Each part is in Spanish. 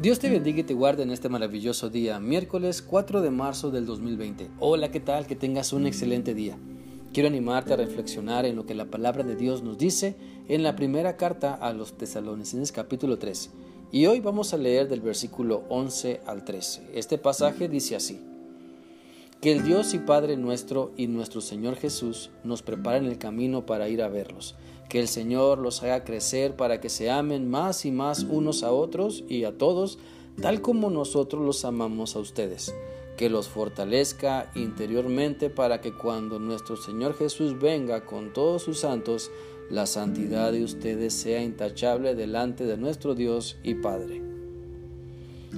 Dios te bendiga y te guarde en este maravilloso día, miércoles 4 de marzo del 2020. Hola, ¿qué tal? Que tengas un excelente día. Quiero animarte a reflexionar en lo que la palabra de Dios nos dice en la primera carta a los Tesalonicenses capítulo 3. Y hoy vamos a leer del versículo 11 al 13. Este pasaje dice así. Que el Dios y Padre nuestro y nuestro Señor Jesús nos preparen el camino para ir a verlos. Que el Señor los haga crecer para que se amen más y más unos a otros y a todos, tal como nosotros los amamos a ustedes. Que los fortalezca interiormente para que cuando nuestro Señor Jesús venga con todos sus santos, la santidad de ustedes sea intachable delante de nuestro Dios y Padre.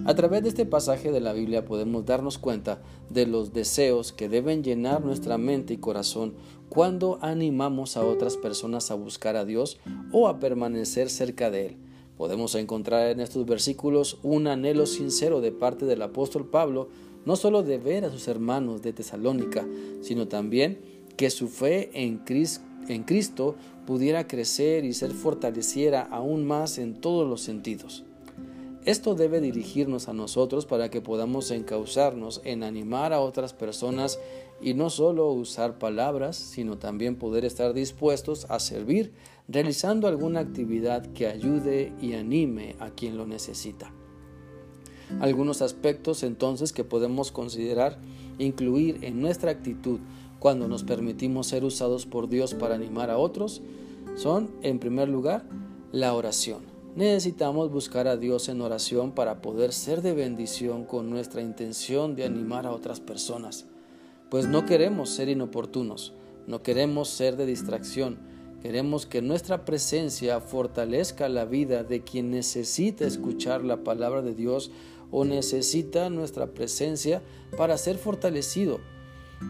A través de este pasaje de la Biblia podemos darnos cuenta de los deseos que deben llenar nuestra mente y corazón cuando animamos a otras personas a buscar a Dios o a permanecer cerca de Él. Podemos encontrar en estos versículos un anhelo sincero de parte del apóstol Pablo, no solo de ver a sus hermanos de Tesalónica, sino también que su fe en Cristo, pudiera crecer y ser fortaleciera aún más en todos los sentidos. Esto debe dirigirnos a nosotros para que podamos encauzarnos en animar a otras personas y no solo usar palabras, sino también poder estar dispuestos a servir realizando alguna actividad que ayude y anime a quien lo necesita. Algunos aspectos entonces que podemos considerar incluir en nuestra actitud cuando nos permitimos ser usados por Dios para animar a otros son, en primer lugar, la oración. Necesitamos buscar a Dios en oración para poder ser de bendición con nuestra intención de animar a otras personas. Pues no queremos ser inoportunos, no queremos ser de distracción, queremos que nuestra presencia fortalezca la vida de quien necesita escuchar la palabra de Dios o necesita nuestra presencia para ser fortalecido.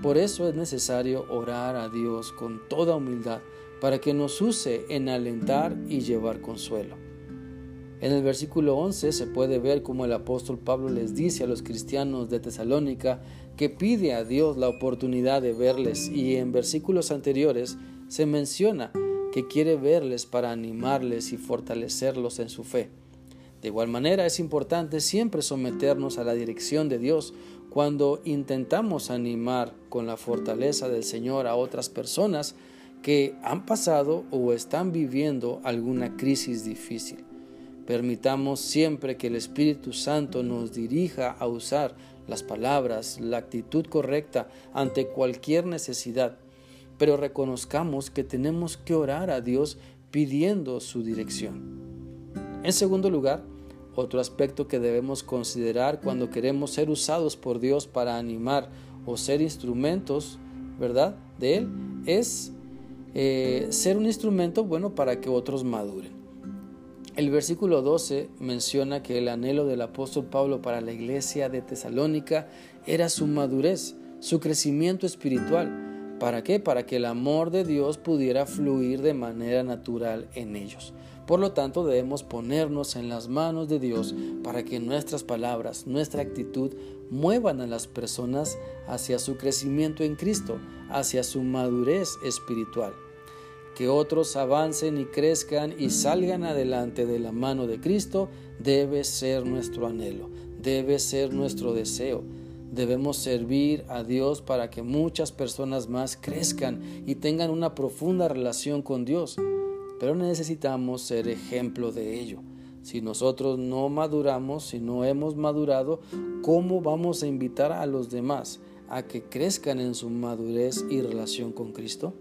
Por eso es necesario orar a Dios con toda humildad para que nos use en alentar y llevar consuelo. En el versículo 11 se puede ver cómo el apóstol Pablo les dice a los cristianos de Tesalónica que pide a Dios la oportunidad de verles y en versículos anteriores se menciona que quiere verles para animarles y fortalecerlos en su fe. De igual manera es importante siempre someternos a la dirección de Dios cuando intentamos animar con la fortaleza del Señor a otras personas que han pasado o están viviendo alguna crisis difícil. Permitamos siempre que el Espíritu Santo nos dirija a usar las palabras, la actitud correcta ante cualquier necesidad, pero reconozcamos que tenemos que orar a Dios pidiendo su dirección. En segundo lugar, otro aspecto que debemos considerar cuando queremos ser usados por Dios para animar o ser instrumentos, ¿verdad? De Él, es eh, ser un instrumento bueno para que otros maduren. El versículo 12 menciona que el anhelo del apóstol Pablo para la iglesia de Tesalónica era su madurez, su crecimiento espiritual. ¿Para qué? Para que el amor de Dios pudiera fluir de manera natural en ellos. Por lo tanto, debemos ponernos en las manos de Dios para que nuestras palabras, nuestra actitud muevan a las personas hacia su crecimiento en Cristo, hacia su madurez espiritual que otros avancen y crezcan y salgan adelante de la mano de Cristo debe ser nuestro anhelo, debe ser nuestro deseo. Debemos servir a Dios para que muchas personas más crezcan y tengan una profunda relación con Dios. Pero necesitamos ser ejemplo de ello. Si nosotros no maduramos, si no hemos madurado, ¿cómo vamos a invitar a los demás a que crezcan en su madurez y relación con Cristo?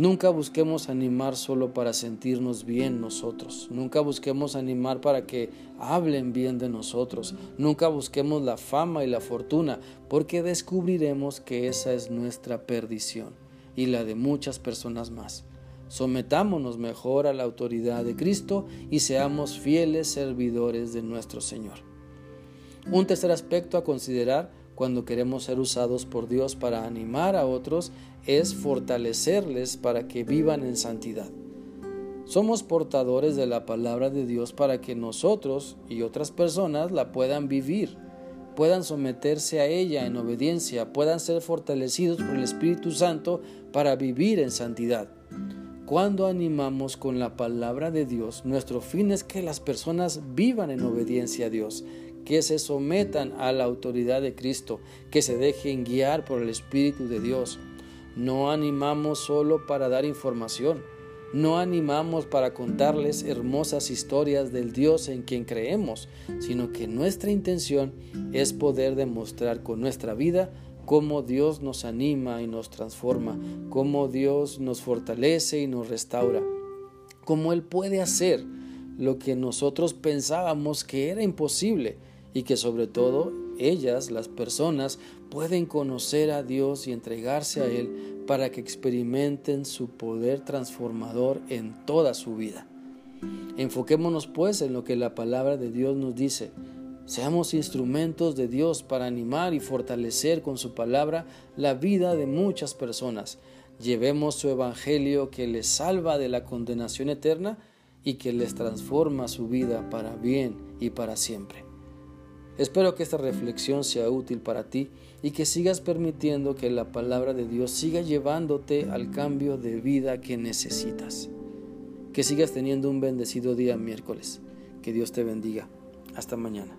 Nunca busquemos animar solo para sentirnos bien nosotros. Nunca busquemos animar para que hablen bien de nosotros. Nunca busquemos la fama y la fortuna, porque descubriremos que esa es nuestra perdición y la de muchas personas más. Sometámonos mejor a la autoridad de Cristo y seamos fieles servidores de nuestro Señor. Un tercer aspecto a considerar cuando queremos ser usados por Dios para animar a otros es fortalecerles para que vivan en santidad. Somos portadores de la palabra de Dios para que nosotros y otras personas la puedan vivir, puedan someterse a ella en obediencia, puedan ser fortalecidos por el Espíritu Santo para vivir en santidad. cuando animamos con la palabra de Dios, nuestro fin es que las personas vivan en obediencia a Dios, que se sometan a la autoridad de Cristo, que se dejen guiar por el Espíritu de Dios. No animamos solo para dar información, no animamos para contarles hermosas historias del Dios en quien creemos, sino que nuestra intención es poder demostrar con nuestra vida cómo Dios nos anima y nos transforma, cómo Dios nos fortalece y nos restaura, cómo Él puede hacer lo que nosotros pensábamos que era imposible y que sobre todo ellas, las personas, pueden conocer a Dios y entregarse a Él para que experimenten su poder transformador en toda su vida. Enfoquémonos pues en lo que la palabra de Dios nos dice. Seamos instrumentos de Dios para animar y fortalecer con su palabra la vida de muchas personas. Llevemos su evangelio que les salva de la condenación eterna y que les transforma su vida para bien y para siempre. Espero que esta reflexión sea útil para ti y que sigas permitiendo que la palabra de Dios siga llevándote al cambio de vida que necesitas. Que sigas teniendo un bendecido día miércoles. Que Dios te bendiga. Hasta mañana.